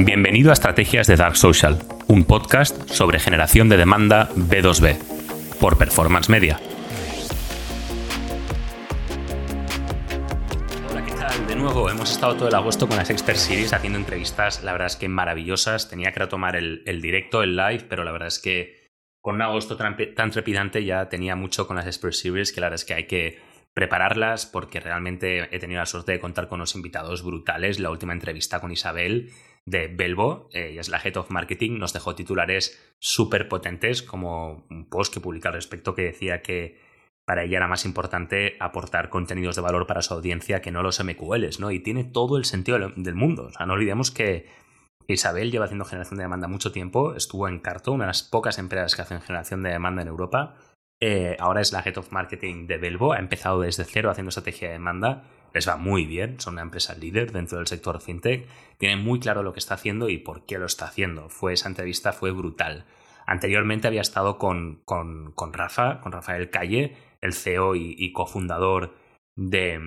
Bienvenido a Estrategias de Dark Social, un podcast sobre generación de demanda B2B, por Performance Media. Hola, ¿qué tal? De nuevo, hemos estado todo el agosto con las Expert Series haciendo entrevistas, la verdad es que maravillosas. Tenía que retomar el, directo, el live, pero la verdad es que con un agosto tan, tan trepidante ya tenía mucho con las Expert Series que la verdad es que hay que prepararlas porque realmente he tenido la suerte de contar con unos invitados brutales. La última entrevista con Isabel de Belbo, eh, ella es la Head of Marketing, nos dejó titulares súper potentes, como un post que publica al respecto que decía que para ella era más importante aportar contenidos de valor para su audiencia que no los MQLs, ¿no? Y tiene todo el sentido del mundo. O sea, no olvidemos que Isabel lleva haciendo generación de demanda mucho tiempo, estuvo en Carto, una de las pocas empresas que hacen generación de demanda en Europa. Eh, ahora es la Head of Marketing de Belbo, ha empezado desde cero haciendo estrategia de demanda les va muy bien, son una empresa líder dentro del sector fintech, tienen muy claro lo que está haciendo y por qué lo está haciendo. Fue, esa entrevista fue brutal. Anteriormente había estado con, con, con Rafa, con Rafael Calle, el CEO y, cofundador de,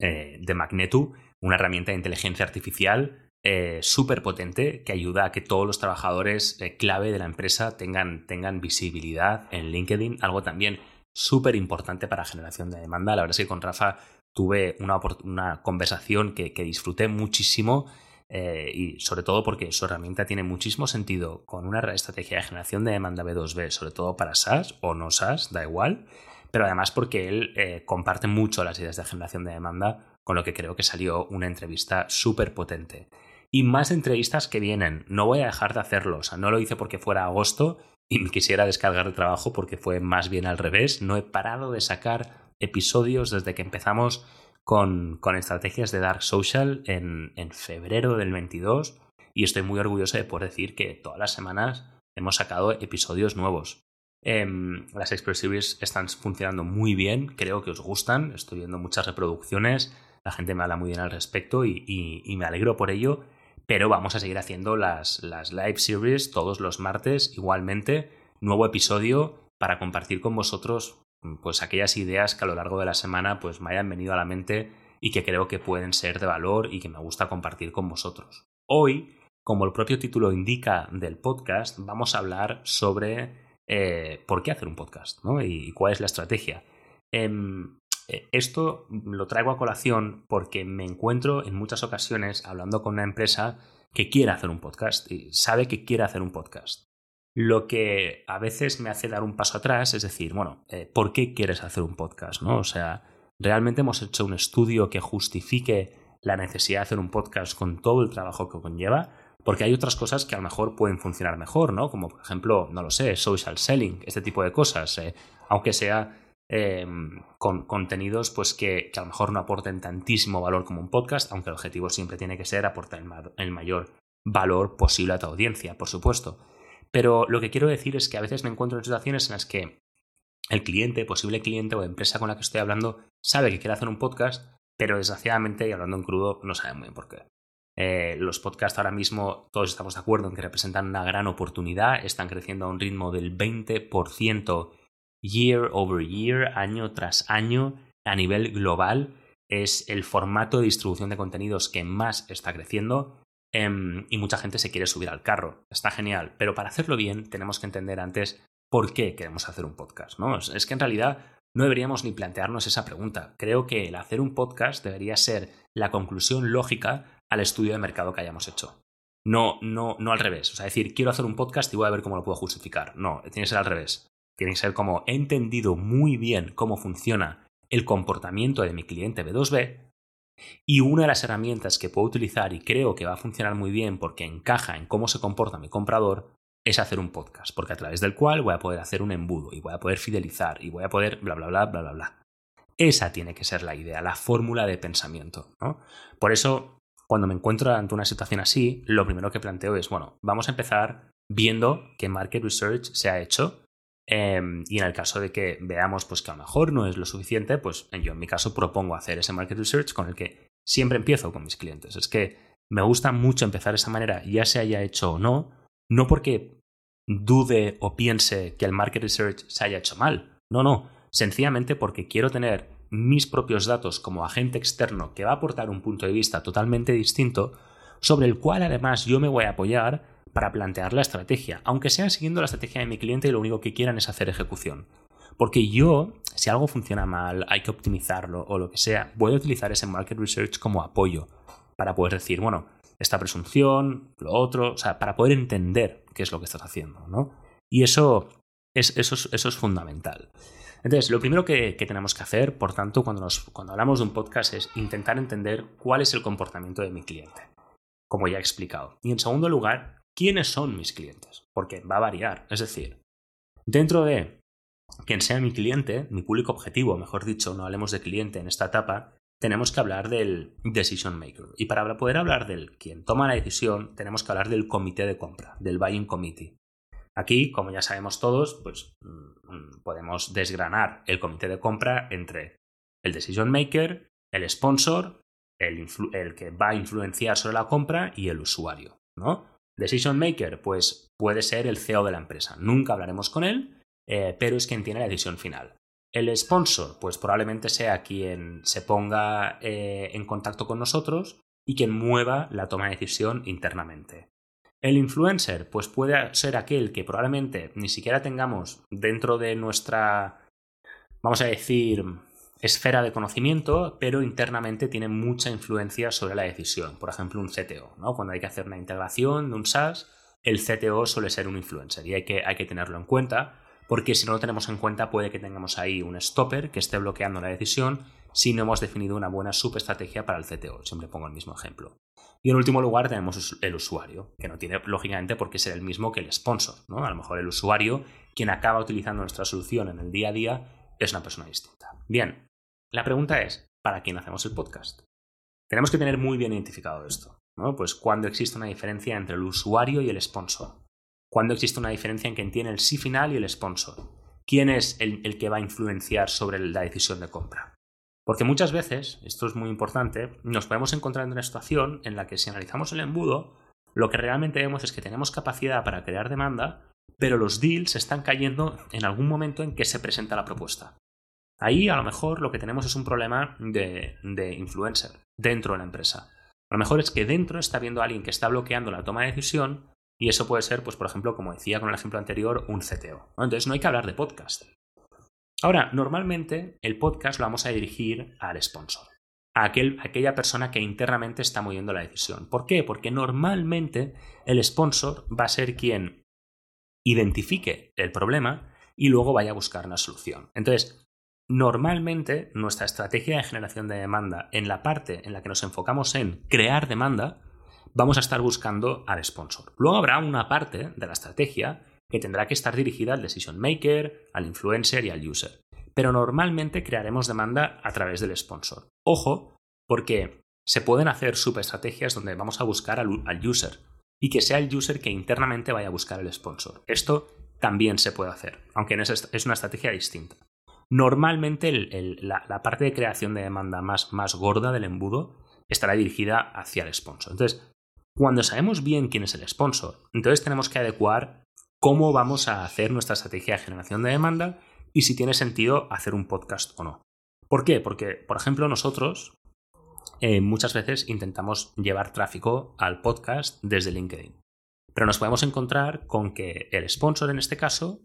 eh, de Magnetu, una herramienta de inteligencia artificial eh, súper potente que ayuda a que todos los trabajadores eh, clave de la empresa tengan, tengan visibilidad en LinkedIn, algo también súper importante para generación de demanda. La verdad es que con Rafa tuve una, conversación que, disfruté muchísimo eh, y sobre todo porque su herramienta tiene muchísimo sentido con una estrategia de generación de demanda B2B, sobre todo para SaaS o no SaaS, da igual, pero además porque él eh, comparte mucho las ideas de generación de demanda, con lo que creo que salió una entrevista súper potente. Y más entrevistas que vienen, no voy a dejar de hacerlo, o sea, no lo hice porque fuera agosto y me quisiera descargar el trabajo porque fue más bien al revés, no he parado de sacar episodios desde que empezamos con, con estrategias de Dark Social en, en, febrero del 22 y estoy muy orgulloso de poder decir que todas las semanas hemos sacado episodios nuevos. Em, las Express están funcionando muy bien, creo que os gustan, estoy viendo muchas reproducciones, la gente me habla muy bien al respecto y, y, me alegro por ello, pero vamos a seguir haciendo las, las live series todos los martes igualmente, nuevo episodio para compartir con vosotros pues aquellas ideas que a lo largo de la semana pues me hayan venido a la mente y que creo que pueden ser de valor y que me gusta compartir con vosotros. Hoy, como el propio título indica del podcast, vamos a hablar sobre eh, por qué hacer un podcast ¿no? y, cuál es la estrategia. Em, eh, esto lo traigo a colación porque me encuentro en muchas ocasiones hablando con una empresa que quiere hacer un podcast y sabe que quiere hacer un podcast. Lo que a veces me hace dar un paso atrás es decir, bueno, eh, ¿por qué quieres hacer un podcast? ¿no? O sea, ¿realmente hemos hecho un estudio que justifique la necesidad de hacer un podcast con todo el trabajo que conlleva? Porque hay otras cosas que a lo mejor pueden funcionar mejor, ¿no? Como por ejemplo, no lo sé, social selling, este tipo de cosas. Eh, aunque sea em, con contenidos pues que, a lo mejor no aporten tantísimo valor como un podcast, aunque el objetivo siempre tiene que ser aportar el mayor valor posible a tu audiencia, por supuesto. Pero lo que quiero decir es que a veces me encuentro en situaciones en las que el cliente, posible cliente o empresa con la que estoy hablando, sabe que quiere hacer un podcast, pero desgraciadamente, y hablando en crudo, no sabe muy bien por qué. Eh, los podcasts ahora mismo, todos estamos de acuerdo en que representan una gran oportunidad, están creciendo a un ritmo del 20% year over year, año tras año, a nivel global. Es el formato de distribución de contenidos que más está creciendo Em, y mucha gente se quiere subir al carro. Está genial, pero para hacerlo bien tenemos que entender antes por qué queremos hacer un podcast. ¿no? Es que en realidad no deberíamos ni plantearnos esa pregunta. Creo que el hacer un podcast debería ser la conclusión lógica al estudio de mercado que hayamos hecho. No, no, no al revés. O sea, decir, quiero hacer un podcast y voy a ver cómo lo puedo justificar. No, tiene que ser al revés. Tiene que ser como he entendido muy bien cómo funciona el comportamiento de mi cliente B2B y una de las herramientas que puedo utilizar y creo que va a funcionar muy bien porque encaja en cómo se comporta mi comprador es hacer un podcast, porque a través del cual voy a poder hacer un embudo y voy a poder fidelizar y voy a poder bla bla bla bla bla bla. Esa tiene que ser la idea, la fórmula de pensamiento. ¿no? Por eso, cuando me encuentro ante una situación así, lo primero que planteo es, bueno, vamos a empezar viendo qué market research se ha hecho Em, y en el caso de que veamos pues, que a lo mejor no es lo suficiente, pues yo en mi caso propongo hacer ese market research con el que siempre empiezo con mis clientes. Es que me gusta mucho empezar de esa manera, ya se haya hecho o no, no porque dude o piense que el market research se haya hecho mal. No, no, sencillamente porque quiero tener mis propios datos como agente externo que va a aportar un punto de vista totalmente distinto, sobre el cual además yo me voy a apoyar para plantear la estrategia, aunque sea siguiendo la estrategia de mi cliente y lo único que quieran es hacer ejecución. Porque yo, si algo funciona mal, hay que optimizarlo o lo que sea, voy a utilizar ese market research como apoyo para poder decir, bueno, esta presunción, lo otro, o sea, para poder entender qué es lo que estás haciendo, ¿no? Y eso es, eso es fundamental. Entonces, lo primero que, tenemos que hacer, por tanto, cuando, cuando hablamos de un podcast es intentar entender cuál es el comportamiento de mi cliente, como ya he explicado. Y en segundo lugar, quiénes son mis clientes, porque va a variar. Es decir, dentro de quien sea mi cliente, mi público objetivo, mejor dicho, no hablemos de cliente en esta etapa, tenemos que hablar del decision maker. Y para poder hablar del quien toma la decisión, tenemos que hablar del comité de compra, del buying committee. Aquí, como ya sabemos todos, pues mm, podemos desgranar el comité de compra entre el decision maker, el sponsor, el, que va a influenciar sobre la compra y el usuario, ¿no? Decision maker, pues puede ser el CEO de la empresa. Nunca hablaremos con él, eh, pero es quien tiene la decisión final. El sponsor, pues probablemente sea quien se ponga eh, en contacto con nosotros y quien mueva la toma de decisión internamente. El influencer, pues puede ser aquel que probablemente ni siquiera tengamos dentro de nuestra, vamos a decir, esfera de conocimiento, pero internamente tiene mucha influencia sobre la decisión. Por ejemplo, un CTO, ¿no? Cuando hay que hacer una integración de un SaaS, el CTO suele ser un influencer y hay que, hay que tenerlo en cuenta, porque si no lo tenemos en cuenta puede que tengamos ahí un stopper que esté bloqueando la decisión si no hemos definido una buena subestrategia para el CTO. Siempre pongo el mismo ejemplo. Y en último lugar tenemos el usuario, que no tiene lógicamente por qué ser el mismo que el sponsor. ¿no? A lo mejor el usuario, quien acaba utilizando nuestra solución en el día a día, es una persona distinta. Bien, la pregunta es, ¿para quién hacemos el podcast? Tenemos que tener muy bien identificado esto. ¿no? Pues cuando existe una diferencia entre el usuario y el sponsor. Cuando existe una diferencia en quien tiene el sí final y el sponsor. ¿Quién es el, el que va a influenciar sobre la decisión de compra? Porque muchas veces, esto es muy importante, nos podemos encontrar en una situación en la que si analizamos el embudo, lo que realmente vemos es que tenemos capacidad para crear demanda, pero los deals están cayendo en algún momento en que se presenta la propuesta. Ahí a lo mejor lo que tenemos es un problema de, influencer dentro de la empresa. A lo mejor es que dentro está viendo a alguien que está bloqueando la toma de decisión y eso puede ser, pues por ejemplo, como decía con el ejemplo anterior, un CTO. Entonces no hay que hablar de podcast. Ahora, normalmente el podcast lo vamos a dirigir al sponsor, a, aquella persona que internamente está moviendo la decisión. ¿Por qué? Porque normalmente el sponsor va a ser quien identifique el problema y luego vaya a buscar una solución. Entonces, normalmente nuestra estrategia de generación de demanda en la parte en la que nos enfocamos en crear demanda, vamos a estar buscando al sponsor. Luego habrá una parte de la estrategia que tendrá que estar dirigida al decision maker, al influencer y al user. Pero normalmente crearemos demanda a través del sponsor. Ojo, porque se pueden hacer subestrategias donde vamos a buscar al, user y que sea el user que internamente vaya a buscar el sponsor. Esto también se puede hacer, aunque es una estrategia distinta. Normalmente la, parte de creación de demanda más, más gorda del embudo estará dirigida hacia el sponsor. Entonces, cuando sabemos bien quién es el sponsor, entonces tenemos que adecuar cómo vamos a hacer nuestra estrategia de generación de demanda y si tiene sentido hacer un podcast o no. ¿Por qué? Porque, por ejemplo, nosotros eh, muchas veces intentamos llevar tráfico al podcast desde LinkedIn. Pero nos podemos encontrar con que el sponsor en este caso,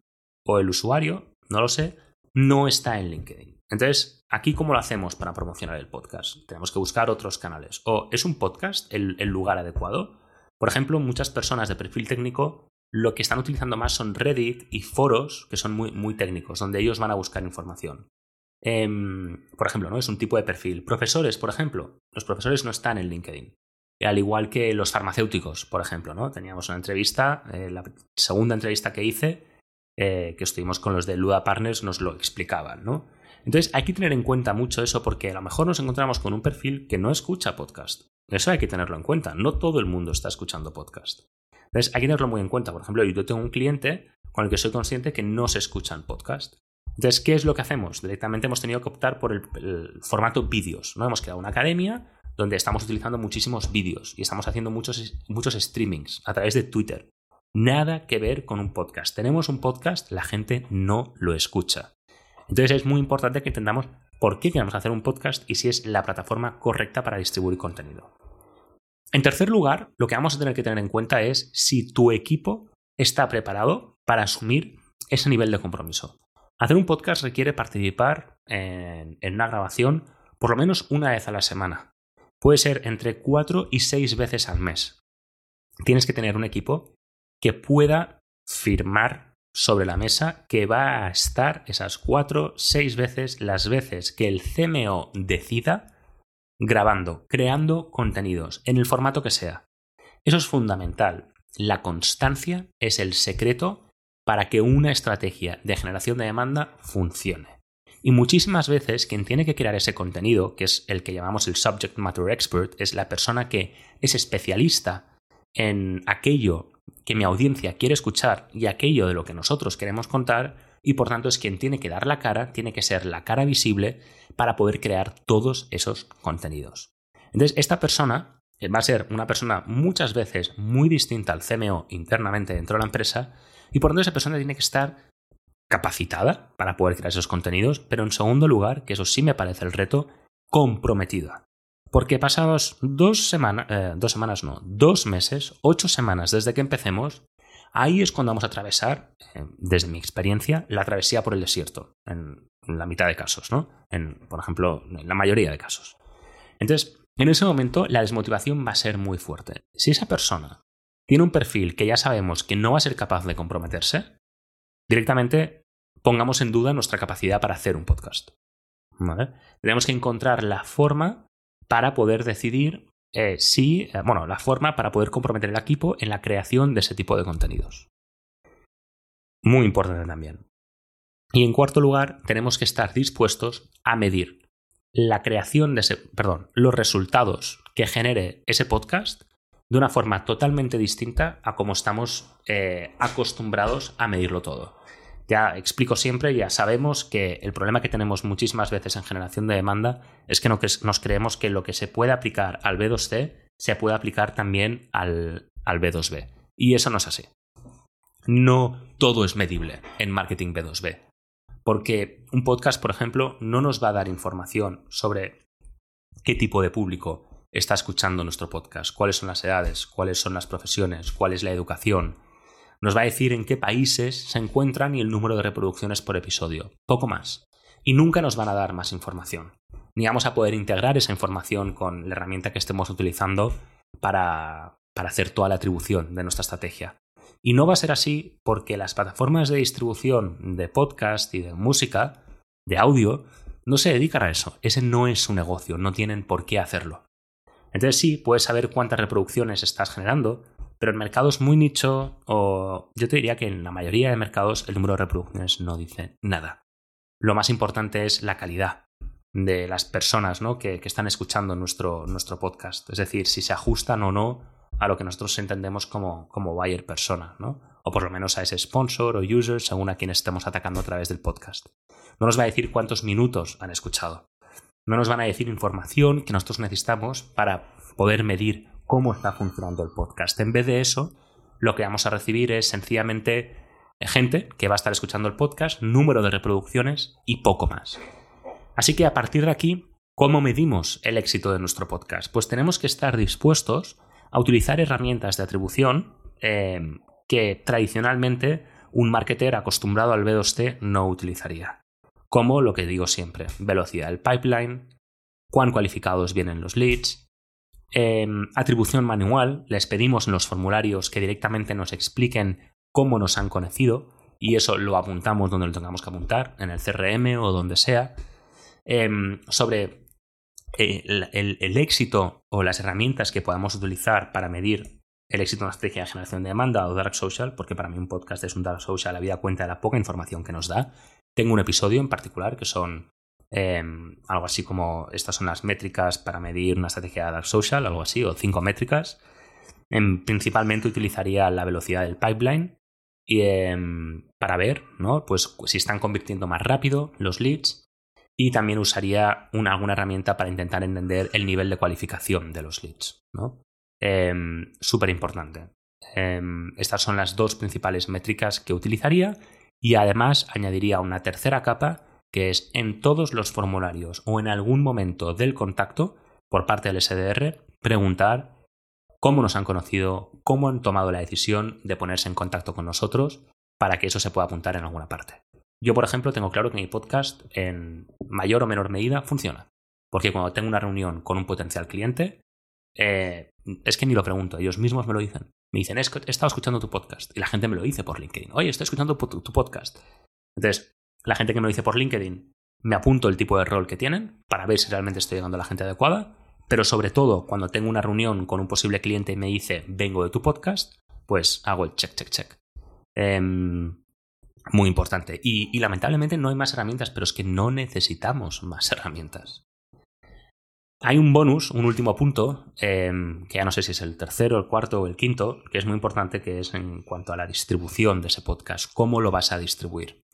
o el usuario, no lo sé, no está en LinkedIn. Entonces, aquí cómo lo hacemos para promocionar el podcast? Tenemos que buscar otros canales. ¿O es un podcast el lugar adecuado? Por ejemplo, muchas personas de perfil técnico lo que están utilizando más son Reddit y foros que son muy, muy técnicos, donde ellos van a buscar información. Em, por ejemplo, ¿no? Es un tipo de perfil. Profesores, por ejemplo. Los profesores no están en LinkedIn. Al igual que los farmacéuticos, por ejemplo, ¿no? Teníamos una entrevista, eh, la segunda entrevista que hice, eh, que estuvimos con los de Luda Partners, nos lo explicaban, ¿no? Entonces hay que tener en cuenta mucho eso porque a lo mejor nos encontramos con un perfil que no escucha podcast. Eso hay que tenerlo en cuenta. No todo el mundo está escuchando podcast. Entonces, hay que tenerlo muy en cuenta. Por ejemplo, yo tengo un cliente con el que soy consciente que no se escuchan podcast. Entonces, ¿qué es lo que hacemos? Directamente hemos tenido que optar por el, formato vídeos. ¿no? Hemos creado una academia donde estamos utilizando muchísimos vídeos y estamos haciendo muchos, muchos streamings a través de Twitter. Nada que ver con un podcast. Tenemos un podcast, la gente no lo escucha. Entonces es muy importante que entendamos por qué queremos hacer un podcast y si es la plataforma correcta para distribuir contenido. En tercer lugar, lo que vamos a tener que tener en cuenta es si tu equipo está preparado para asumir ese nivel de compromiso. Hacer un podcast requiere participar en, una grabación por lo menos una vez a la semana. Puede ser entre cuatro y seis veces al mes. Tienes que tener un equipo que pueda firmar sobre la mesa que va a estar esas cuatro, seis veces las veces que el CMO decida grabando, creando contenidos, en el formato que sea. Eso es fundamental. La constancia es el secreto para que una estrategia de generación de demanda funcione. Y muchísimas veces quien tiene que crear ese contenido, que es el que llamamos el subject matter expert, es la persona que es especialista en aquello que mi audiencia quiere escuchar y aquello de lo que nosotros queremos contar, y por tanto es quien tiene que dar la cara, tiene que ser la cara visible para poder crear todos esos contenidos. Entonces, esta persona eh, va a ser una persona muchas veces muy distinta al CMO internamente dentro de la empresa, y por tanto esa persona tiene que estar capacitada para poder crear esos contenidos, pero en segundo lugar, que eso sí me parece el reto, comprometida. Porque pasados dos semanas, eh, dos semanas no, dos meses, ocho semanas desde que empecemos, ahí es cuando vamos a atravesar, eh, desde mi experiencia, la travesía por el desierto, en, la mitad de casos, ¿no? En, por ejemplo, en la mayoría de casos. Entonces, en ese momento la desmotivación va a ser muy fuerte. Si esa persona tiene un perfil que ya sabemos que no va a ser capaz de comprometerse, directamente pongamos en duda nuestra capacidad para hacer un podcast. Tenemos que encontrar la forma para poder decidir eh, si, eh, bueno, la forma para poder comprometer el equipo en la creación de ese tipo de contenidos. Muy importante también. Y en cuarto lugar, tenemos que estar dispuestos a medir la creación de ese, perdón, los resultados que genere ese podcast de una forma totalmente distinta a como estamos eh, acostumbrados a medirlo todo. Ya explico siempre, ya sabemos que el problema que tenemos muchísimas veces en generación de demanda es que nos creemos que lo que se puede aplicar al B2C se puede aplicar también al, al B2B. Y eso no es así. No todo es medible en marketing B2B. Porque un podcast, por ejemplo, no nos va a dar información sobre qué tipo de público está escuchando nuestro podcast, cuáles son las edades, cuáles son las profesiones, cuál es la educación, nos va a decir en qué países se encuentran y el número de reproducciones por episodio. Poco más. Y nunca nos van a dar más información. Ni vamos a poder integrar esa información con la herramienta que estemos utilizando para, para hacer toda la atribución de nuestra estrategia. Y no va a ser así porque las plataformas de distribución de podcast y de música, de audio, no se dedican a eso. Ese no es su negocio, no tienen por qué hacerlo. Entonces sí, puedes saber cuántas reproducciones estás generando, pero en mercados muy nicho, o yo te diría que en la mayoría de mercados el número de reproducciones no dice nada. Lo más importante es la calidad de las personas ¿no? que, están escuchando nuestro, nuestro podcast. Es decir, si se ajustan o no a lo que nosotros entendemos como, como buyer persona, ¿no? O por lo menos a ese sponsor o user según a quien estemos atacando a través del podcast. No nos va a decir cuántos minutos han escuchado. No nos van a decir información que nosotros necesitamos para poder medir cómo está funcionando el podcast. En vez de eso, lo que vamos a recibir es sencillamente gente que va a estar escuchando el podcast, número de reproducciones y poco más. Así que a partir de aquí, ¿cómo medimos el éxito de nuestro podcast? Pues tenemos que estar dispuestos a utilizar herramientas de atribución eh, que tradicionalmente un marketer acostumbrado al B2C no utilizaría. Como lo que digo siempre, velocidad del pipeline, cuán cualificados vienen los leads, Em, atribución manual, les pedimos en los formularios que directamente nos expliquen cómo nos han conocido y eso lo apuntamos donde lo tengamos que apuntar, en el CRM o donde sea. Em, sobre eh, el, éxito o las herramientas que podamos utilizar para medir el éxito de una estrategia de generación de demanda o dark social, porque para mí un podcast es un dark social, habida cuenta de la poca información que nos da. Tengo un episodio en particular que son Em, algo así como estas son las métricas para medir una estrategia de Dark Social, algo así, o cinco métricas. Em, principalmente utilizaría la velocidad del pipeline y, em, para ver ¿no? pues, si están convirtiendo más rápido los leads y también usaría una, alguna herramienta para intentar entender el nivel de cualificación de los leads. ¿no? Súper importante. estas son las dos principales métricas que utilizaría y además añadiría una tercera capa que es en todos los formularios o en algún momento del contacto por parte del SDR preguntar cómo nos han conocido, cómo han tomado la decisión de ponerse en contacto con nosotros para que eso se pueda apuntar en alguna parte. Yo, por ejemplo, tengo claro que mi podcast en mayor o menor medida funciona. Porque cuando tengo una reunión con un potencial cliente, eh, es que ni lo pregunto, ellos mismos me lo dicen. Me dicen, he estado escuchando tu podcast. Y la gente me lo dice por LinkedIn. Oye, estoy escuchando tu, podcast. Entonces, la gente que me lo dice por LinkedIn, me apunto el tipo de rol que tienen para ver si realmente estoy llegando a la gente adecuada. Pero sobre todo, cuando tengo una reunión con un posible cliente y me dice, vengo de tu podcast, pues hago el check, check, check. Em, muy importante. Y, lamentablemente no hay más herramientas, pero es que no necesitamos más herramientas. Hay un bonus, un último punto, em, que ya no sé si es el tercero, el cuarto o el quinto, que es muy importante, que es en cuanto a la distribución de ese podcast. ¿Cómo lo vas a distribuir?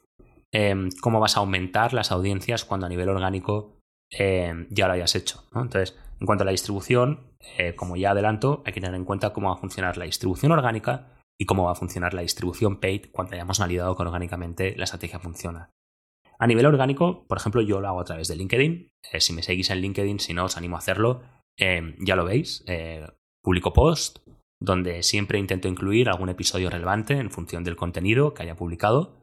Em, ¿Cómo vas a aumentar las audiencias cuando a nivel orgánico ya lo hayas hecho? Entonces, en cuanto a la distribución, eh, como ya adelanto, hay que tener en cuenta cómo va a funcionar la distribución orgánica y cómo va a funcionar la distribución paid cuando hayamos validado que orgánicamente la estrategia funciona. A nivel orgánico, por ejemplo, yo lo hago a través de LinkedIn. Eh, si me seguís en LinkedIn, si no os animo a hacerlo, eh, ya lo veis. publico post donde siempre intento incluir algún episodio relevante en función del contenido que haya publicado.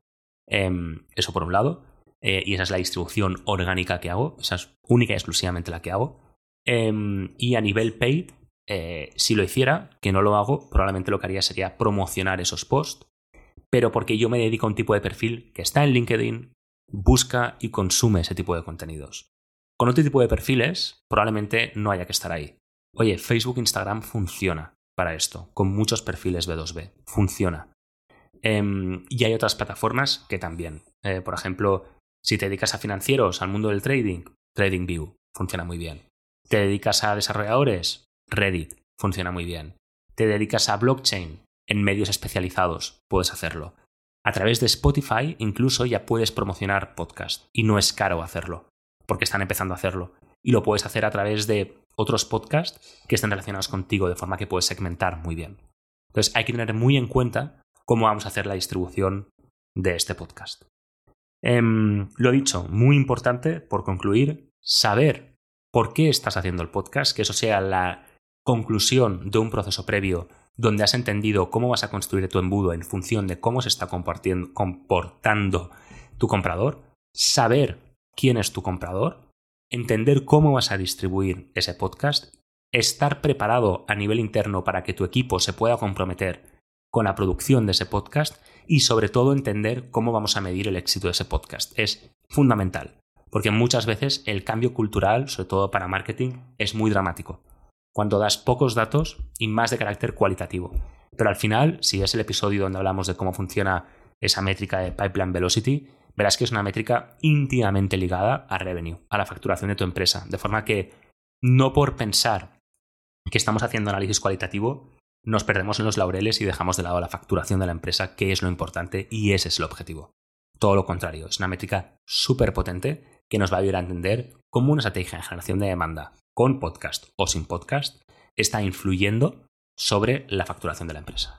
Em, eso por un lado. y esa es la distribución orgánica que hago. Esa es única y exclusivamente la que hago. Em, y a nivel paid, eh, si lo hiciera, que no lo hago, probablemente lo que haría sería promocionar esos posts, pero porque yo me dedico a un tipo de perfil que está en LinkedIn, busca y consume ese tipo de contenidos. Con otro tipo de perfiles, probablemente no haya que estar ahí. Oye, Facebook, Instagram funciona para esto, con muchos perfiles B2B, funciona. Em, y hay otras plataformas que también. Eh, por ejemplo, si te dedicas a financieros, al mundo del trading, TradingView funciona muy bien. ¿Te dedicas a desarrolladores? Reddit funciona muy bien. ¿Te dedicas a blockchain? En medios especializados puedes hacerlo. A través de Spotify incluso ya puedes promocionar podcast y no es caro hacerlo, porque están empezando a hacerlo. Y lo puedes hacer a través de otros podcasts que estén relacionados contigo de forma que puedes segmentar muy bien. Entonces hay que tener muy en cuenta cómo vamos a hacer la distribución de este podcast. Em, lo dicho, muy importante, por concluir, saber por qué estás haciendo el podcast, que eso sea la conclusión de un proceso previo donde has entendido cómo vas a construir tu embudo en función de cómo se está comportando tu comprador, saber quién es tu comprador, entender cómo vas a distribuir ese podcast, estar preparado a nivel interno para que tu equipo se pueda comprometer con la producción de ese podcast y sobre todo entender cómo vamos a medir el éxito de ese podcast. Es fundamental porque muchas veces el cambio cultural, sobre todo para marketing, es muy dramático. Cuando das pocos datos y más de carácter cualitativo. Pero al final, si es el episodio donde hablamos de cómo funciona esa métrica de Pipeline Velocity, verás que es una métrica íntimamente ligada a revenue, a la facturación de tu empresa. De forma que no por pensar que estamos haciendo análisis cualitativo, nos perdemos en los laureles y dejamos de lado la facturación de la empresa, que es lo importante y ese es el objetivo. Todo lo contrario, es una métrica súper potente que nos va a ayudar a entender cómo una estrategia de generación de demanda con podcast o sin podcast está influyendo sobre la facturación de la empresa.